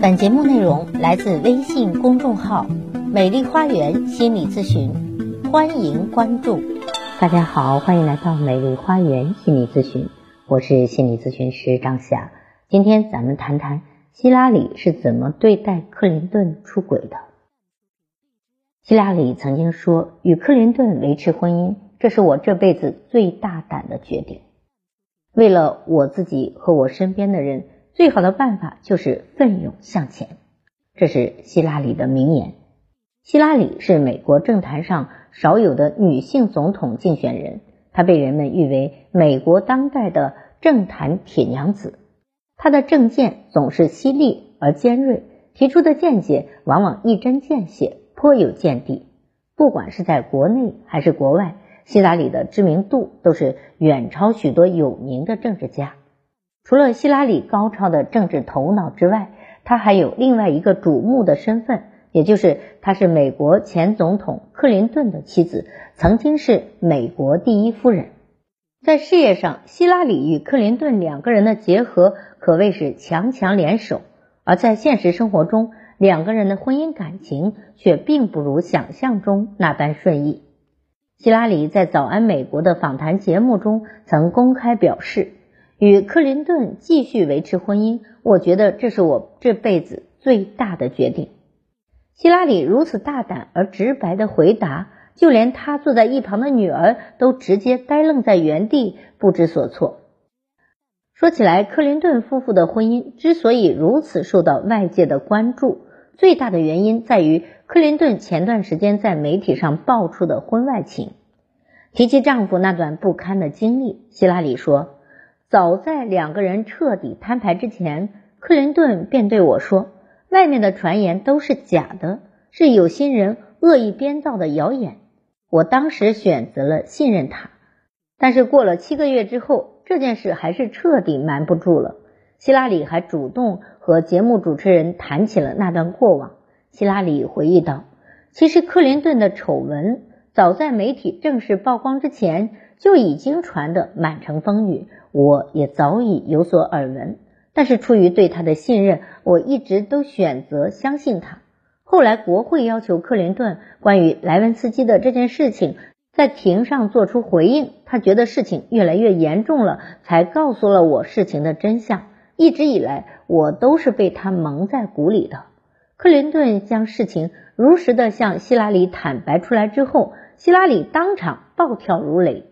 本节目内容来自微信公众号“美丽花园心理咨询”，欢迎关注。大家好，欢迎来到美丽花园心理咨询，我是心理咨询师张霞。今天咱们谈谈希拉里是怎么对待克林顿出轨的。希拉里曾经说：“与克林顿维持婚姻，这是我这辈子最大胆的决定。为了我自己和我身边的人。”最好的办法就是奋勇向前，这是希拉里的名言。希拉里是美国政坛上少有的女性总统竞选人，她被人们誉为美国当代的政坛铁娘子。她的政见总是犀利而尖锐，提出的见解往往一针见血，颇有见地。不管是在国内还是国外，希拉里的知名度都是远超许多有名的政治家。除了希拉里高超的政治头脑之外，她还有另外一个瞩目的身份，也就是她是美国前总统克林顿的妻子，曾经是美国第一夫人。在事业上，希拉里与克林顿两个人的结合可谓是强强联手；而在现实生活中，两个人的婚姻感情却并不如想象中那般顺意。希拉里在《早安美国》的访谈节目中曾公开表示。与克林顿继续维持婚姻，我觉得这是我这辈子最大的决定。希拉里如此大胆而直白的回答，就连他坐在一旁的女儿都直接呆愣在原地，不知所措。说起来，克林顿夫妇的婚姻之所以如此受到外界的关注，最大的原因在于克林顿前段时间在媒体上爆出的婚外情。提起丈夫那段不堪的经历，希拉里说。早在两个人彻底摊牌之前，克林顿便对我说：“外面的传言都是假的，是有心人恶意编造的谣言。”我当时选择了信任他，但是过了七个月之后，这件事还是彻底瞒不住了。希拉里还主动和节目主持人谈起了那段过往。希拉里回忆道：“其实克林顿的丑闻早在媒体正式曝光之前就已经传得满城风雨。”我也早已有所耳闻，但是出于对他的信任，我一直都选择相信他。后来国会要求克林顿关于莱文斯基的这件事情在庭上做出回应，他觉得事情越来越严重了，才告诉了我事情的真相。一直以来，我都是被他蒙在鼓里的。克林顿将事情如实的向希拉里坦白出来之后，希拉里当场暴跳如雷。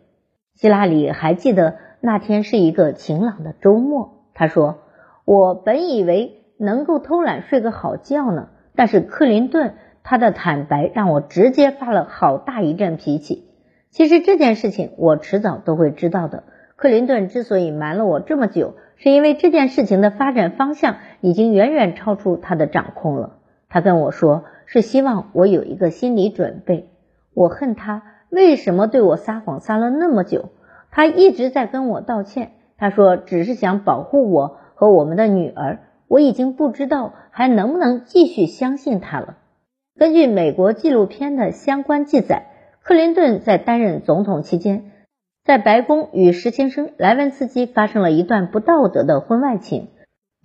希拉里还记得。那天是一个晴朗的周末，他说：“我本以为能够偷懒睡个好觉呢，但是克林顿他的坦白让我直接发了好大一阵脾气。其实这件事情我迟早都会知道的。克林顿之所以瞒了我这么久，是因为这件事情的发展方向已经远远超出他的掌控了。他跟我说是希望我有一个心理准备。我恨他为什么对我撒谎撒了那么久。”他一直在跟我道歉，他说只是想保护我和我们的女儿。我已经不知道还能不能继续相信他了。根据美国纪录片的相关记载，克林顿在担任总统期间，在白宫与实习生莱文斯基发生了一段不道德的婚外情。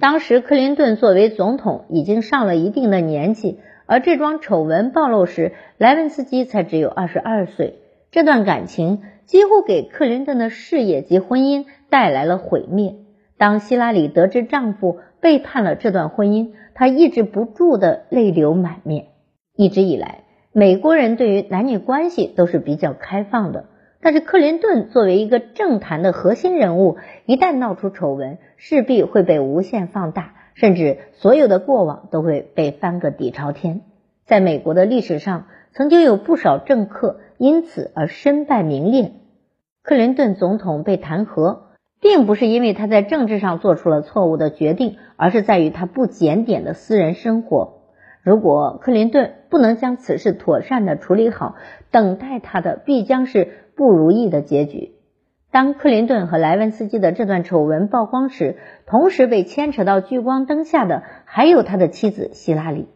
当时克林顿作为总统已经上了一定的年纪，而这桩丑闻暴露时，莱文斯基才只有二十二岁。这段感情。几乎给克林顿的事业及婚姻带来了毁灭。当希拉里得知丈夫背叛了这段婚姻，她抑制不住的泪流满面。一直以来，美国人对于男女关系都是比较开放的，但是克林顿作为一个政坛的核心人物，一旦闹出丑闻，势必会被无限放大，甚至所有的过往都会被翻个底朝天。在美国的历史上，曾经有不少政客因此而身败名裂。克林顿总统被弹劾，并不是因为他在政治上做出了错误的决定，而是在于他不检点的私人生活。如果克林顿不能将此事妥善的处理好，等待他的必将是不如意的结局。当克林顿和莱文斯基的这段丑闻曝光时，同时被牵扯到聚光灯下的还有他的妻子希拉里。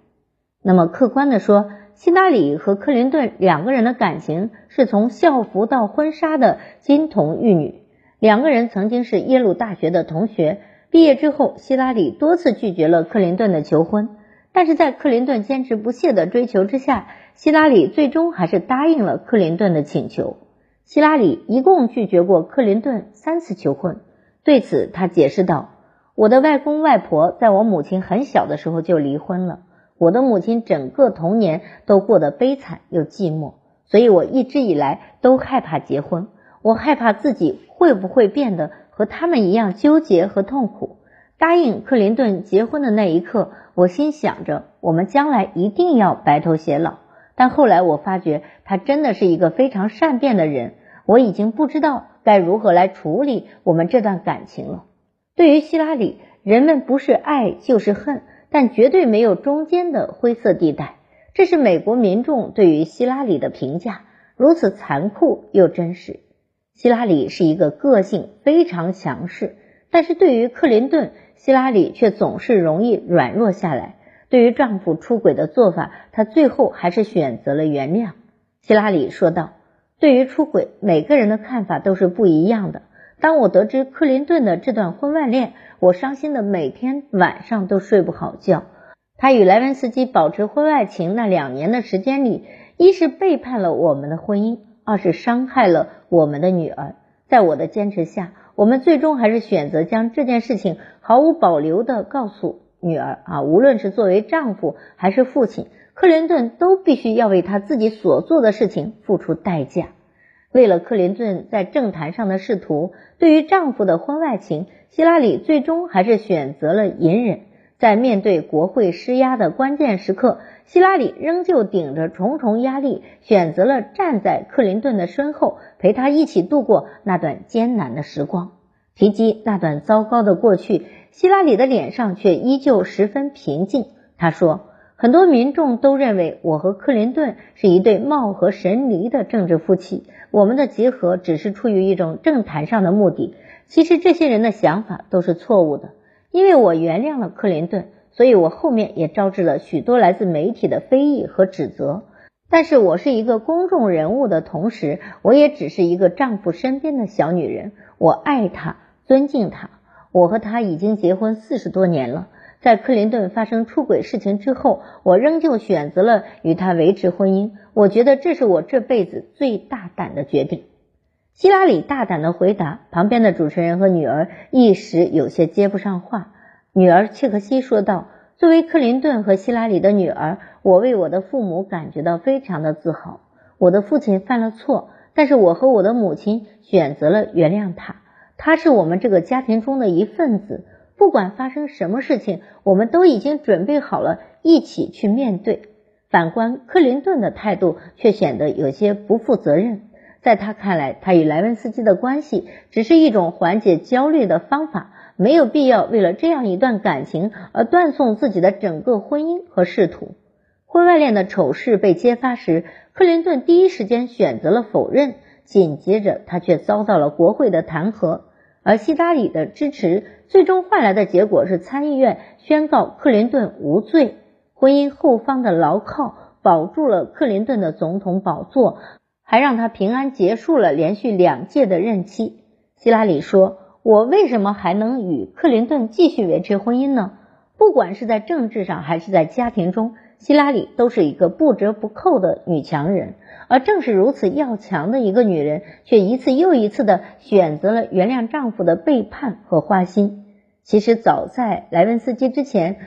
那么，客观的说，希拉里和克林顿两个人的感情是从校服到婚纱的金童玉女。两个人曾经是耶鲁大学的同学，毕业之后，希拉里多次拒绝了克林顿的求婚，但是在克林顿坚持不懈的追求之下，希拉里最终还是答应了克林顿的请求。希拉里一共拒绝过克林顿三次求婚，对此他解释道：“我的外公外婆在我母亲很小的时候就离婚了，我的母亲整个童年都过得悲惨又寂寞，所以我一直以来都害怕结婚，我害怕自己会不会变得。”和他们一样纠结和痛苦。答应克林顿结婚的那一刻，我心想着我们将来一定要白头偕老。但后来我发觉他真的是一个非常善变的人，我已经不知道该如何来处理我们这段感情了。对于希拉里，人们不是爱就是恨，但绝对没有中间的灰色地带。这是美国民众对于希拉里的评价，如此残酷又真实。希拉里是一个个性非常强势，但是对于克林顿，希拉里却总是容易软弱下来。对于丈夫出轨的做法，她最后还是选择了原谅。希拉里说道：“对于出轨，每个人的看法都是不一样的。当我得知克林顿的这段婚外恋，我伤心的每天晚上都睡不好觉。他与莱文斯基保持婚外情那两年的时间里，一是背叛了我们的婚姻。”二是伤害了我们的女儿，在我的坚持下，我们最终还是选择将这件事情毫无保留的告诉女儿啊，无论是作为丈夫还是父亲，克林顿都必须要为他自己所做的事情付出代价。为了克林顿在政坛上的仕途，对于丈夫的婚外情，希拉里最终还是选择了隐忍。在面对国会施压的关键时刻，希拉里仍旧顶着重重压力，选择了站在克林顿的身后，陪他一起度过那段艰难的时光。提及那段糟糕的过去，希拉里的脸上却依旧十分平静。他说：“很多民众都认为我和克林顿是一对貌合神离的政治夫妻，我们的结合只是出于一种政坛上的目的。其实这些人的想法都是错误的。”因为我原谅了克林顿，所以我后面也招致了许多来自媒体的非议和指责。但是我是一个公众人物的同时，我也只是一个丈夫身边的小女人。我爱他，尊敬他。我和他已经结婚四十多年了。在克林顿发生出轨事情之后，我仍旧选择了与他维持婚姻。我觉得这是我这辈子最大胆的决定。希拉里大胆的回答，旁边的主持人和女儿一时有些接不上话。女儿切克西说道：“作为克林顿和希拉里的女儿，我为我的父母感觉到非常的自豪。我的父亲犯了错，但是我和我的母亲选择了原谅他。他是我们这个家庭中的一份子，不管发生什么事情，我们都已经准备好了一起去面对。反观克林顿的态度，却显得有些不负责任。”在他看来，他与莱文斯基的关系只是一种缓解焦虑的方法，没有必要为了这样一段感情而断送自己的整个婚姻和仕途。婚外恋的丑事被揭发时，克林顿第一时间选择了否认，紧接着他却遭到了国会的弹劾，而希拉里的支持最终换来的结果是参议院宣告克林顿无罪，婚姻后方的牢靠保住了克林顿的总统宝座。还让他平安结束了连续两届的任期。希拉里说：“我为什么还能与克林顿继续维持婚姻呢？不管是在政治上还是在家庭中，希拉里都是一个不折不扣的女强人。而正是如此要强的一个女人，却一次又一次的选择了原谅丈夫的背叛和花心。其实早在莱文斯基之前，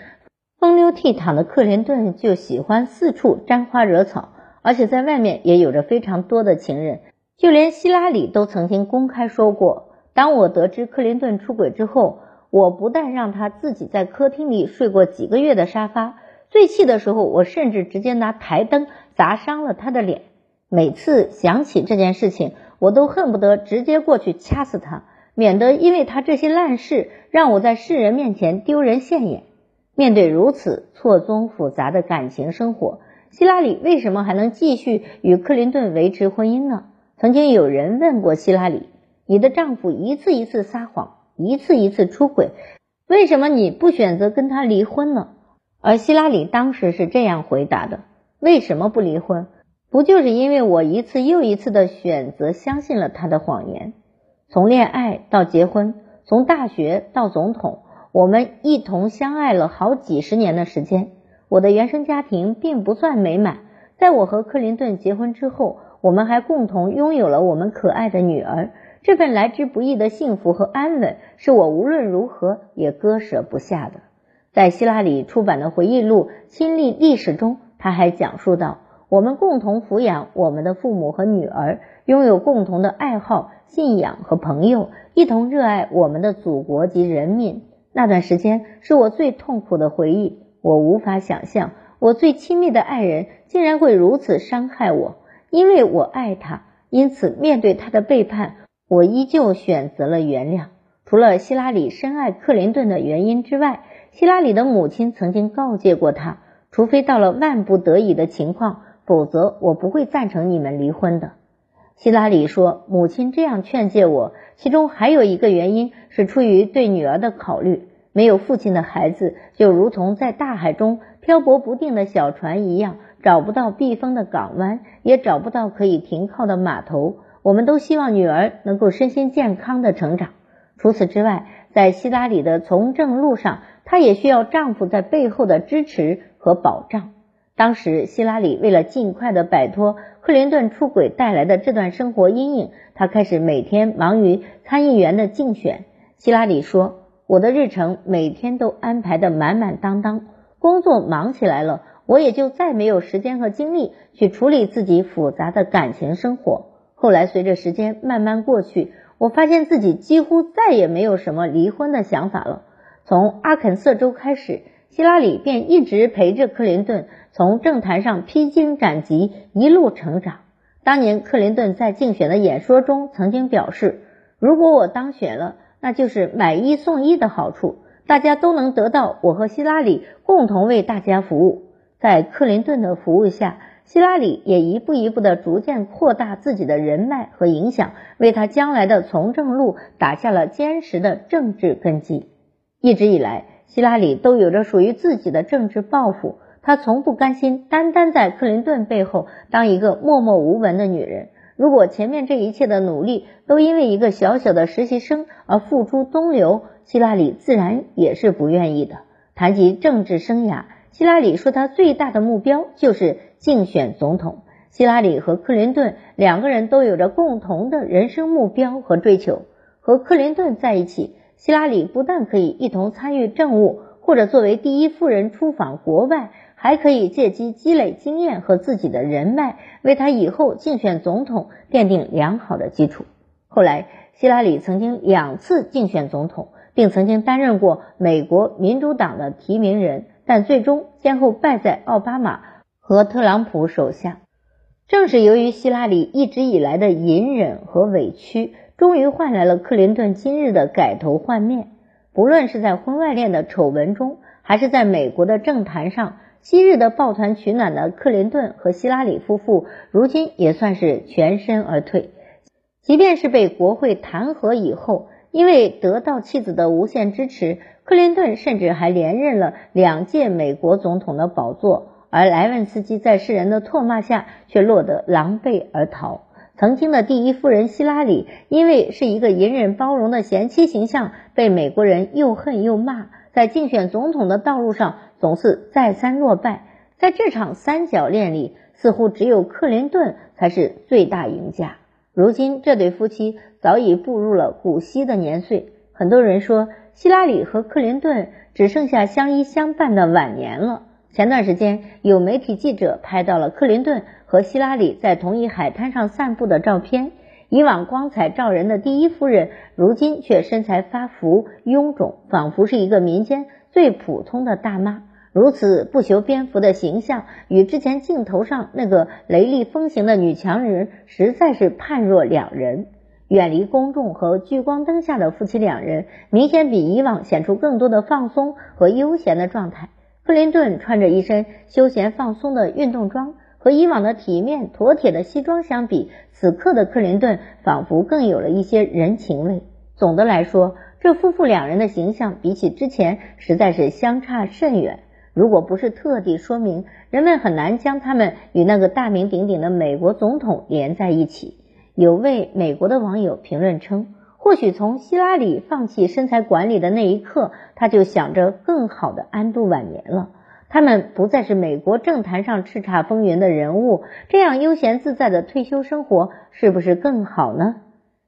风流倜傥的克林顿就喜欢四处沾花惹草。”而且在外面也有着非常多的情人，就连希拉里都曾经公开说过：“当我得知克林顿出轨之后，我不但让他自己在客厅里睡过几个月的沙发，最气的时候，我甚至直接拿台灯砸伤了他的脸。每次想起这件事情，我都恨不得直接过去掐死他，免得因为他这些烂事让我在世人面前丢人现眼。”面对如此错综复杂的感情生活。希拉里为什么还能继续与克林顿维持婚姻呢？曾经有人问过希拉里：“你的丈夫一次一次撒谎，一次一次出轨，为什么你不选择跟他离婚呢？”而希拉里当时是这样回答的：“为什么不离婚？不就是因为我一次又一次的选择相信了他的谎言？从恋爱到结婚，从大学到总统，我们一同相爱了好几十年的时间。我的原生家庭并不算美满，在我和克林顿结婚之后，我们还共同拥有了我们可爱的女儿。这份来之不易的幸福和安稳，是我无论如何也割舍不下的。在希拉里出版的回忆录《亲历历史》中，他还讲述到：我们共同抚养我们的父母和女儿，拥有共同的爱好、信仰和朋友，一同热爱我们的祖国及人民。那段时间是我最痛苦的回忆。我无法想象，我最亲密的爱人竟然会如此伤害我，因为我爱他。因此，面对他的背叛，我依旧选择了原谅。除了希拉里深爱克林顿的原因之外，希拉里的母亲曾经告诫过他，除非到了万不得已的情况，否则我不会赞成你们离婚的。希拉里说，母亲这样劝诫我，其中还有一个原因是出于对女儿的考虑。没有父亲的孩子，就如同在大海中漂泊不定的小船一样，找不到避风的港湾，也找不到可以停靠的码头。我们都希望女儿能够身心健康的成长。除此之外，在希拉里的从政路上，她也需要丈夫在背后的支持和保障。当时，希拉里为了尽快的摆脱克林顿出轨带来的这段生活阴影，她开始每天忙于参议员的竞选。希拉里说。我的日程每天都安排的满满当当，工作忙起来了，我也就再没有时间和精力去处理自己复杂的感情生活。后来随着时间慢慢过去，我发现自己几乎再也没有什么离婚的想法了。从阿肯色州开始，希拉里便一直陪着克林顿从政坛上披荆斩棘，一路成长。当年克林顿在竞选的演说中曾经表示：“如果我当选了。”那就是买一送一的好处，大家都能得到我和希拉里共同为大家服务。在克林顿的服务下，希拉里也一步一步的逐渐扩大自己的人脉和影响，为他将来的从政路打下了坚实的政治根基。一直以来，希拉里都有着属于自己的政治抱负，她从不甘心单单在克林顿背后当一个默默无闻的女人。如果前面这一切的努力都因为一个小小的实习生而付诸东流，希拉里自然也是不愿意的。谈及政治生涯，希拉里说他最大的目标就是竞选总统。希拉里和克林顿两个人都有着共同的人生目标和追求。和克林顿在一起，希拉里不但可以一同参与政务，或者作为第一夫人出访国外。还可以借机积累经验和自己的人脉，为他以后竞选总统奠定良好的基础。后来，希拉里曾经两次竞选总统，并曾经担任过美国民主党的提名人，但最终先后败在奥巴马和特朗普手下。正是由于希拉里一直以来的隐忍和委屈，终于换来了克林顿今日的改头换面。不论是在婚外恋的丑闻中，还是在美国的政坛上。昔日的抱团取暖的克林顿和希拉里夫妇，如今也算是全身而退。即便是被国会弹劾以后，因为得到妻子的无限支持，克林顿甚至还连任了两届美国总统的宝座。而莱文斯基在世人的唾骂下，却落得狼狈而逃。曾经的第一夫人希拉里，因为是一个隐忍包容的贤妻形象，被美国人又恨又骂。在竞选总统的道路上，总是再三落败。在这场三角恋里，似乎只有克林顿才是最大赢家。如今，这对夫妻早已步入了古稀的年岁。很多人说，希拉里和克林顿只剩下相依相伴的晚年了。前段时间，有媒体记者拍到了克林顿和希拉里在同一海滩上散步的照片。以往光彩照人的第一夫人，如今却身材发福、臃肿，仿佛是一个民间最普通的大妈。如此不修边幅的形象，与之前镜头上那个雷厉风行的女强人，实在是判若两人。远离公众和聚光灯下的夫妻两人，明显比以往显出更多的放松和悠闲的状态。克林顿穿着一身休闲放松的运动装。和以往的体面妥帖的西装相比，此刻的克林顿仿佛更有了一些人情味。总的来说，这夫妇两人的形象比起之前实在是相差甚远。如果不是特地说明，人们很难将他们与那个大名鼎鼎的美国总统连在一起。有位美国的网友评论称。或许从希拉里放弃身材管理的那一刻，他就想着更好的安度晚年了。他们不再是美国政坛上叱咤风云的人物，这样悠闲自在的退休生活是不是更好呢？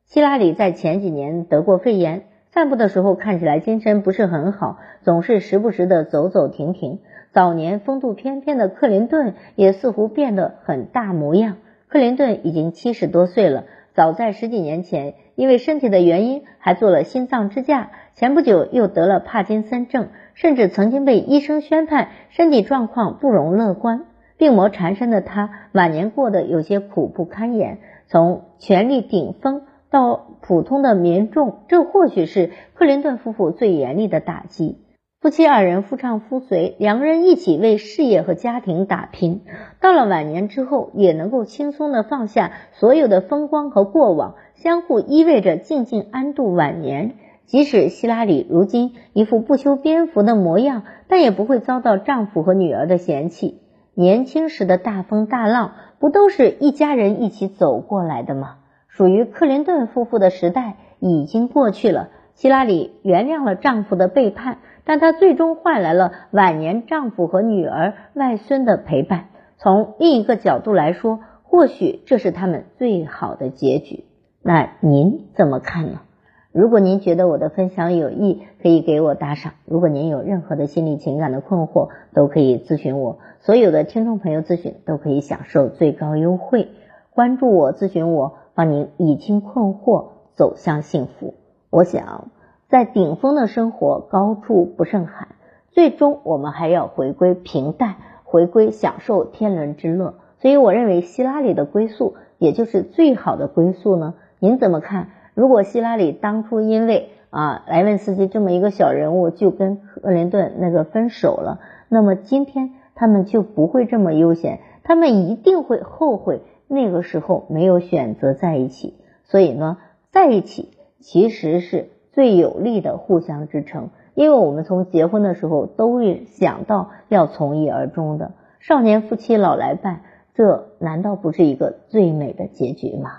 希拉里在前几年得过肺炎，散步的时候看起来精神不是很好，总是时不时的走走停停。早年风度翩翩的克林顿也似乎变得很大模样。克林顿已经七十多岁了，早在十几年前因为身体的原因还做了心脏支架，前不久又得了帕金森症。甚至曾经被医生宣判身体状况不容乐观，病魔缠身的他晚年过得有些苦不堪言。从权力顶峰到普通的民众，这或许是克林顿夫妇最严厉的打击。夫妻二人夫唱妇随，两个人一起为事业和家庭打拼。到了晚年之后，也能够轻松的放下所有的风光和过往，相互依偎着静静安度晚年。即使希拉里如今一副不修边幅的模样，但也不会遭到丈夫和女儿的嫌弃。年轻时的大风大浪，不都是一家人一起走过来的吗？属于克林顿夫妇的时代已经过去了。希拉里原谅了丈夫的背叛，但她最终换来了晚年丈夫和女儿、外孙的陪伴。从另一个角度来说，或许这是他们最好的结局。那您怎么看呢？如果您觉得我的分享有益，可以给我打赏。如果您有任何的心理情感的困惑，都可以咨询我。所有的听众朋友咨询都可以享受最高优惠。关注我，咨询我，帮您理清困惑，走向幸福。我想，在顶峰的生活，高处不胜寒，最终我们还要回归平淡，回归享受天伦之乐。所以，我认为希拉里的归宿，也就是最好的归宿呢。您怎么看？如果希拉里当初因为啊莱文斯基这么一个小人物就跟克林顿那个分手了，那么今天他们就不会这么悠闲，他们一定会后悔那个时候没有选择在一起。所以呢，在一起其实是最有力的互相支撑，因为我们从结婚的时候都会想到要从一而终的，少年夫妻老来伴，这难道不是一个最美的结局吗？